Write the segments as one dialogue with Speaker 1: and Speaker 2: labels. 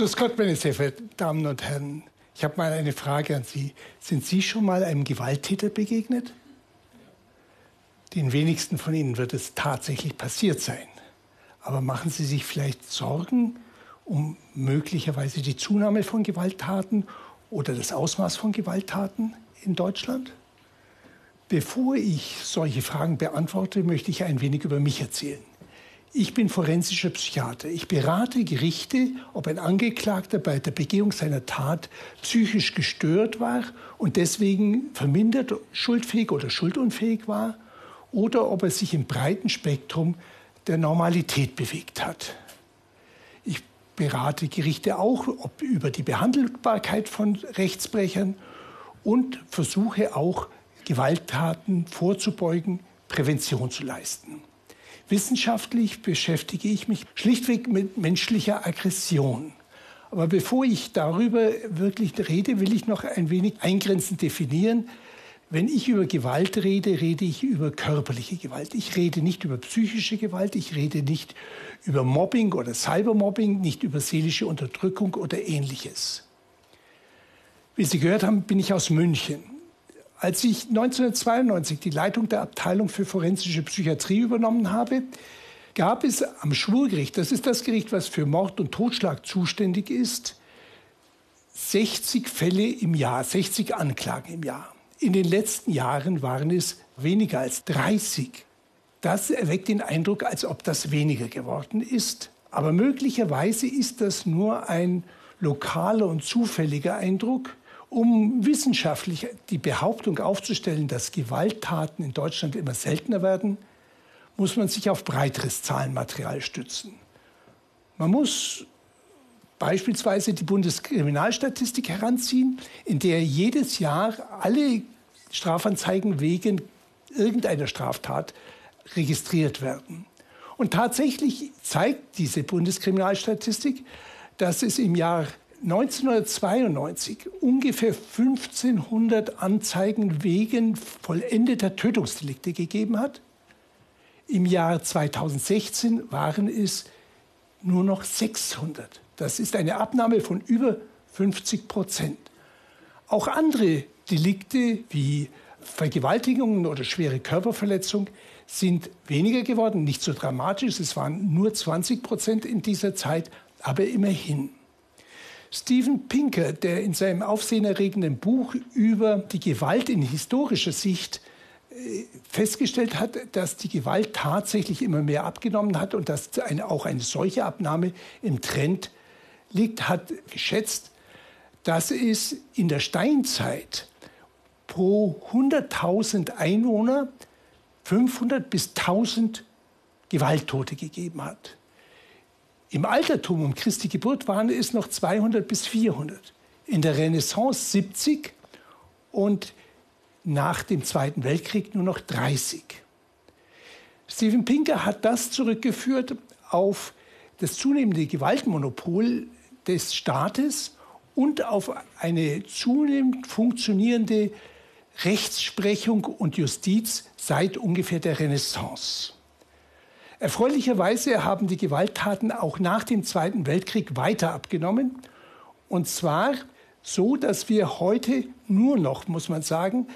Speaker 1: Grüß Gott, meine sehr verehrten Damen und Herren. Ich habe mal eine Frage an Sie. Sind Sie schon mal einem Gewalttäter begegnet? Den wenigsten von Ihnen wird es tatsächlich passiert sein. Aber machen Sie sich vielleicht Sorgen um möglicherweise die Zunahme von Gewalttaten oder das Ausmaß von Gewalttaten in Deutschland? Bevor ich solche Fragen beantworte, möchte ich ein wenig über mich erzählen. Ich bin forensischer Psychiater. Ich berate Gerichte, ob ein Angeklagter bei der Begehung seiner Tat psychisch gestört war und deswegen vermindert schuldfähig oder schuldunfähig war oder ob er sich im breiten Spektrum der Normalität bewegt hat. Ich berate Gerichte auch ob über die Behandelbarkeit von Rechtsbrechern und versuche auch Gewalttaten vorzubeugen, Prävention zu leisten. Wissenschaftlich beschäftige ich mich schlichtweg mit menschlicher Aggression. Aber bevor ich darüber wirklich rede, will ich noch ein wenig eingrenzend definieren. Wenn ich über Gewalt rede, rede ich über körperliche Gewalt. Ich rede nicht über psychische Gewalt, ich rede nicht über Mobbing oder Cybermobbing, nicht über seelische Unterdrückung oder ähnliches. Wie Sie gehört haben, bin ich aus München. Als ich 1992 die Leitung der Abteilung für forensische Psychiatrie übernommen habe, gab es am Schwurgericht, das ist das Gericht, was für Mord und Totschlag zuständig ist, 60 Fälle im Jahr, 60 Anklagen im Jahr. In den letzten Jahren waren es weniger als 30. Das erweckt den Eindruck, als ob das weniger geworden ist. Aber möglicherweise ist das nur ein lokaler und zufälliger Eindruck. Um wissenschaftlich die Behauptung aufzustellen, dass Gewalttaten in Deutschland immer seltener werden, muss man sich auf breiteres Zahlenmaterial stützen. Man muss beispielsweise die Bundeskriminalstatistik heranziehen, in der jedes Jahr alle Strafanzeigen wegen irgendeiner Straftat registriert werden. Und tatsächlich zeigt diese Bundeskriminalstatistik, dass es im Jahr 1992 ungefähr 1500 Anzeigen wegen vollendeter Tötungsdelikte gegeben hat. Im Jahr 2016 waren es nur noch 600. Das ist eine Abnahme von über 50 Prozent. Auch andere Delikte wie Vergewaltigungen oder schwere Körperverletzung sind weniger geworden, nicht so dramatisch. Es waren nur 20 Prozent in dieser Zeit, aber immerhin. Steven Pinker, der in seinem aufsehenerregenden Buch über die Gewalt in historischer Sicht äh, festgestellt hat, dass die Gewalt tatsächlich immer mehr abgenommen hat und dass eine, auch eine solche Abnahme im Trend liegt, hat geschätzt, dass es in der Steinzeit pro 100.000 Einwohner 500 bis 1000 Gewalttote gegeben hat. Im Altertum um Christi Geburt waren es noch 200 bis 400. In der Renaissance 70 und nach dem Zweiten Weltkrieg nur noch 30. Steven Pinker hat das zurückgeführt auf das zunehmende Gewaltmonopol des Staates und auf eine zunehmend funktionierende Rechtsprechung und Justiz seit ungefähr der Renaissance. Erfreulicherweise haben die Gewalttaten auch nach dem Zweiten Weltkrieg weiter abgenommen. Und zwar so, dass wir heute nur noch, muss man sagen,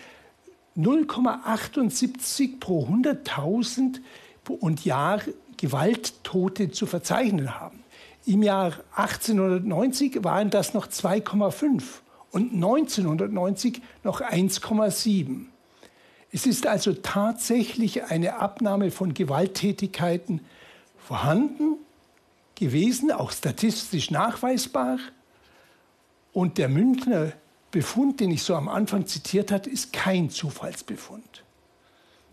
Speaker 1: 0,78 pro 100.000 und Jahr Gewalttote zu verzeichnen haben. Im Jahr 1890 waren das noch 2,5 und 1990 noch 1,7. Es ist also tatsächlich eine Abnahme von Gewalttätigkeiten vorhanden gewesen, auch statistisch nachweisbar. Und der Münchner Befund, den ich so am Anfang zitiert habe, ist kein Zufallsbefund.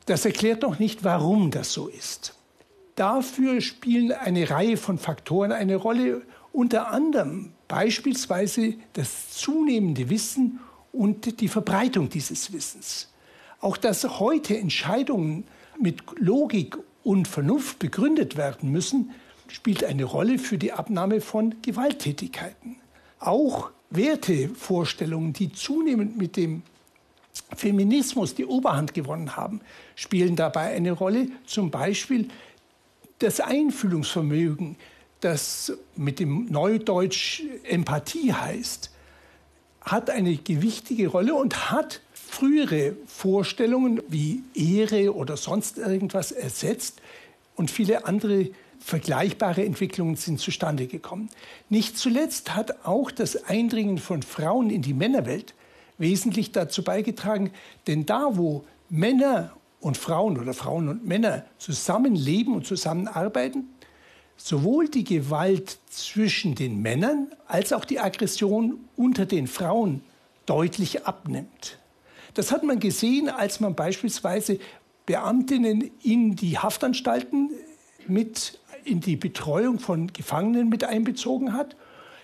Speaker 1: Das erklärt noch nicht, warum das so ist. Dafür spielen eine Reihe von Faktoren eine Rolle, unter anderem beispielsweise das zunehmende Wissen und die Verbreitung dieses Wissens. Auch dass heute Entscheidungen mit Logik und Vernunft begründet werden müssen, spielt eine Rolle für die Abnahme von Gewalttätigkeiten. Auch Wertevorstellungen, die zunehmend mit dem Feminismus die Oberhand gewonnen haben, spielen dabei eine Rolle. Zum Beispiel das Einfühlungsvermögen, das mit dem Neudeutsch Empathie heißt, hat eine gewichtige Rolle und hat frühere Vorstellungen wie Ehre oder sonst irgendwas ersetzt und viele andere vergleichbare Entwicklungen sind zustande gekommen. Nicht zuletzt hat auch das Eindringen von Frauen in die Männerwelt wesentlich dazu beigetragen, denn da, wo Männer und Frauen oder Frauen und Männer zusammenleben und zusammenarbeiten, sowohl die Gewalt zwischen den Männern als auch die Aggression unter den Frauen deutlich abnimmt. Das hat man gesehen, als man beispielsweise Beamtinnen in die Haftanstalten mit in die Betreuung von Gefangenen mit einbezogen hat.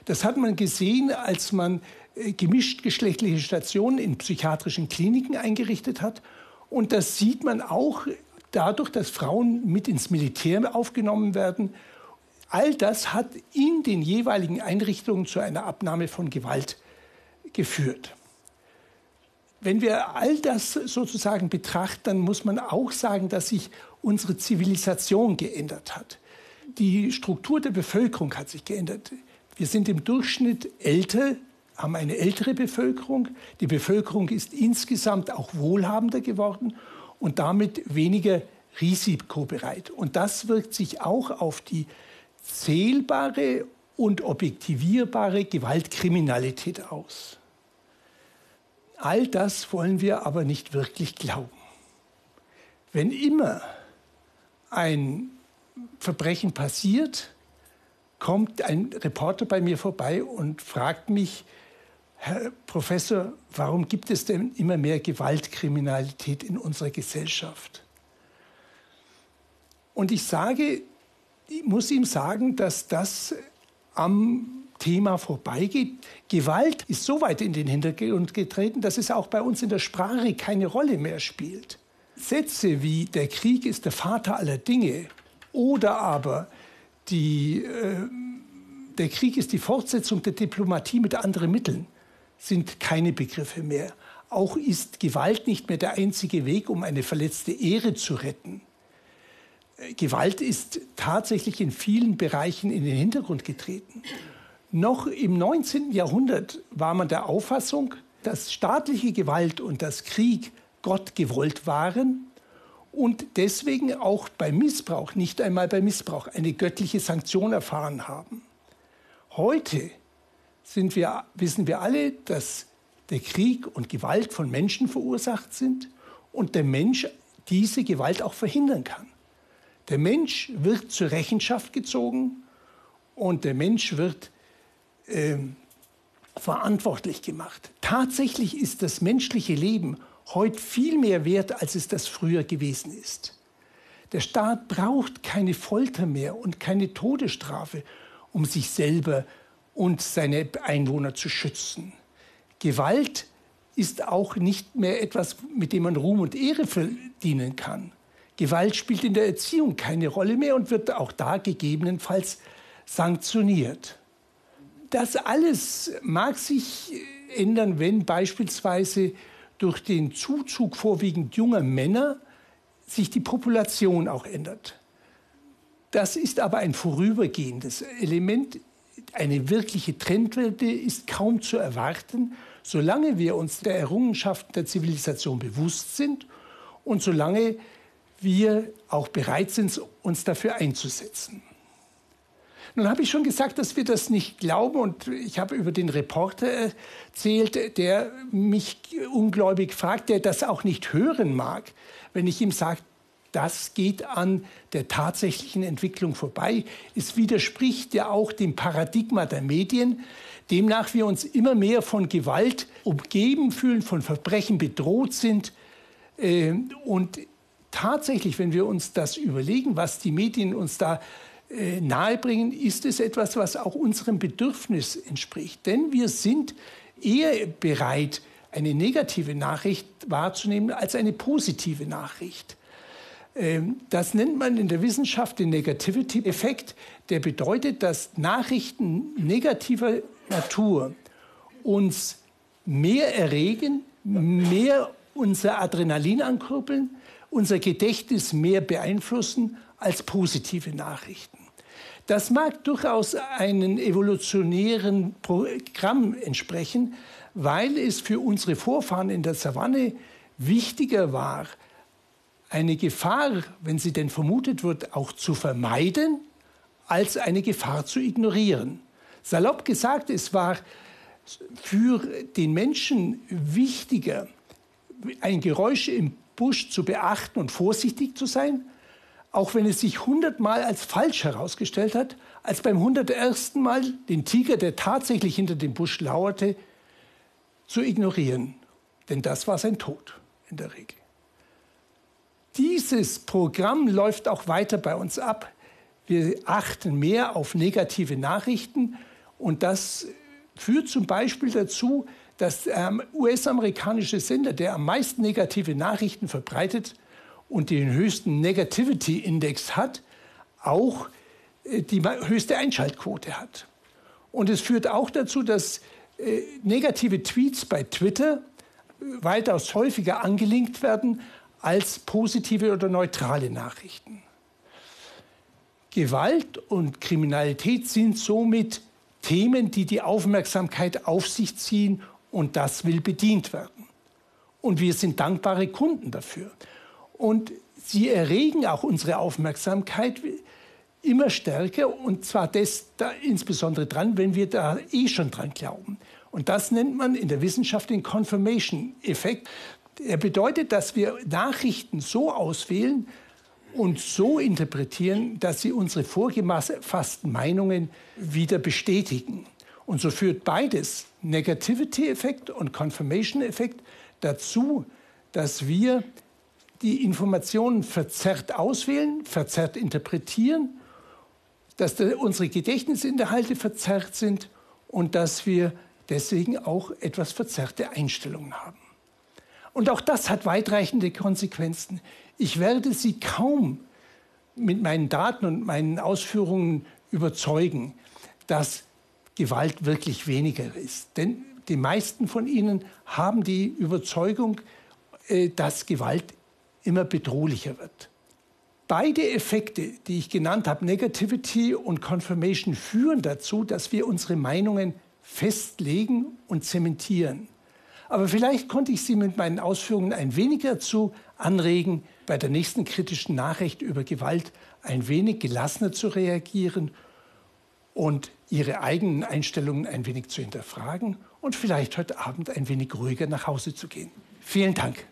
Speaker 1: Das hat man gesehen, als man äh, gemischt geschlechtliche Stationen in psychiatrischen Kliniken eingerichtet hat. Und das sieht man auch dadurch, dass Frauen mit ins Militär aufgenommen werden. All das hat in den jeweiligen Einrichtungen zu einer Abnahme von Gewalt geführt. Wenn wir all das sozusagen betrachten, dann muss man auch sagen, dass sich unsere Zivilisation geändert hat. Die Struktur der Bevölkerung hat sich geändert. Wir sind im Durchschnitt älter, haben eine ältere Bevölkerung. Die Bevölkerung ist insgesamt auch wohlhabender geworden und damit weniger risikobereit. Und das wirkt sich auch auf die zählbare und objektivierbare Gewaltkriminalität aus. All das wollen wir aber nicht wirklich glauben. Wenn immer ein Verbrechen passiert, kommt ein Reporter bei mir vorbei und fragt mich, Herr Professor, warum gibt es denn immer mehr Gewaltkriminalität in unserer Gesellschaft? Und ich sage, ich muss ihm sagen, dass das am Thema vorbeigeht. Gewalt ist so weit in den Hintergrund getreten, dass es auch bei uns in der Sprache keine Rolle mehr spielt. Sätze wie der Krieg ist der Vater aller Dinge oder aber die, äh, der Krieg ist die Fortsetzung der Diplomatie mit anderen Mitteln sind keine Begriffe mehr. Auch ist Gewalt nicht mehr der einzige Weg, um eine verletzte Ehre zu retten. Äh, Gewalt ist tatsächlich in vielen Bereichen in den Hintergrund getreten. Noch im 19. Jahrhundert war man der Auffassung, dass staatliche Gewalt und das Krieg Gott gewollt waren und deswegen auch beim Missbrauch, nicht einmal bei Missbrauch, eine göttliche Sanktion erfahren haben. Heute wir, wissen wir alle, dass der Krieg und Gewalt von Menschen verursacht sind und der Mensch diese Gewalt auch verhindern kann. Der Mensch wird zur Rechenschaft gezogen und der Mensch wird äh, verantwortlich gemacht. Tatsächlich ist das menschliche Leben heute viel mehr wert, als es das früher gewesen ist. Der Staat braucht keine Folter mehr und keine Todesstrafe, um sich selber und seine Einwohner zu schützen. Gewalt ist auch nicht mehr etwas, mit dem man Ruhm und Ehre verdienen kann. Gewalt spielt in der Erziehung keine Rolle mehr und wird auch da gegebenenfalls sanktioniert. Das alles mag sich ändern, wenn beispielsweise durch den Zuzug vorwiegend junger Männer sich die Population auch ändert. Das ist aber ein vorübergehendes Element eine wirkliche Trendwende ist kaum zu erwarten, solange wir uns der Errungenschaften der Zivilisation bewusst sind und solange wir auch bereit sind, uns dafür einzusetzen. Nun habe ich schon gesagt, dass wir das nicht glauben und ich habe über den Reporter erzählt, der mich ungläubig fragt, der das auch nicht hören mag, wenn ich ihm sage, das geht an der tatsächlichen Entwicklung vorbei. Es widerspricht ja auch dem Paradigma der Medien, demnach wir uns immer mehr von Gewalt umgeben fühlen, von Verbrechen bedroht sind. Ähm, und tatsächlich, wenn wir uns das überlegen, was die Medien uns da äh, nahebringen, ist es etwas, was auch unserem Bedürfnis entspricht. Denn wir sind eher bereit, eine negative Nachricht wahrzunehmen als eine positive Nachricht. Ähm, das nennt man in der Wissenschaft den Negativity-Effekt. Der bedeutet, dass Nachrichten negativer Natur uns mehr erregen, mehr unser Adrenalin ankurbeln, unser Gedächtnis mehr beeinflussen als positive Nachrichten. Das mag durchaus einem evolutionären Programm entsprechen, weil es für unsere Vorfahren in der Savanne wichtiger war, eine Gefahr, wenn sie denn vermutet wird, auch zu vermeiden, als eine Gefahr zu ignorieren. Salopp gesagt, es war für den Menschen wichtiger, ein Geräusch im Busch zu beachten und vorsichtig zu sein, auch wenn es sich hundertmal als falsch herausgestellt hat, als beim hundertersten Mal den Tiger, der tatsächlich hinter dem Busch lauerte, zu ignorieren. Denn das war sein Tod in der Regel. Dieses Programm läuft auch weiter bei uns ab. Wir achten mehr auf negative Nachrichten und das führt zum Beispiel dazu, dass der US-amerikanische Sender, der am meisten negative Nachrichten verbreitet, und den höchsten Negativity Index hat, auch äh, die höchste Einschaltquote hat. Und es führt auch dazu, dass äh, negative Tweets bei Twitter äh, weitaus häufiger angelinkt werden als positive oder neutrale Nachrichten. Gewalt und Kriminalität sind somit Themen, die die Aufmerksamkeit auf sich ziehen und das will bedient werden. Und wir sind dankbare Kunden dafür. Und sie erregen auch unsere Aufmerksamkeit immer stärker und zwar das da insbesondere dran, wenn wir da eh schon dran glauben. Und das nennt man in der Wissenschaft den Confirmation-Effekt. Er bedeutet, dass wir Nachrichten so auswählen und so interpretieren, dass sie unsere vorgefassten Meinungen wieder bestätigen. Und so führt beides, Negativity-Effekt und Confirmation-Effekt, dazu, dass wir die Informationen verzerrt auswählen, verzerrt interpretieren, dass unsere Gedächtnisinhalte verzerrt sind und dass wir deswegen auch etwas verzerrte Einstellungen haben. Und auch das hat weitreichende Konsequenzen. Ich werde Sie kaum mit meinen Daten und meinen Ausführungen überzeugen, dass Gewalt wirklich weniger ist. Denn die meisten von Ihnen haben die Überzeugung, äh, dass Gewalt immer bedrohlicher wird. Beide Effekte, die ich genannt habe, Negativity und Confirmation, führen dazu, dass wir unsere Meinungen festlegen und zementieren. Aber vielleicht konnte ich Sie mit meinen Ausführungen ein wenig dazu anregen, bei der nächsten kritischen Nachricht über Gewalt ein wenig gelassener zu reagieren und Ihre eigenen Einstellungen ein wenig zu hinterfragen und vielleicht heute Abend ein wenig ruhiger nach Hause zu gehen. Vielen Dank.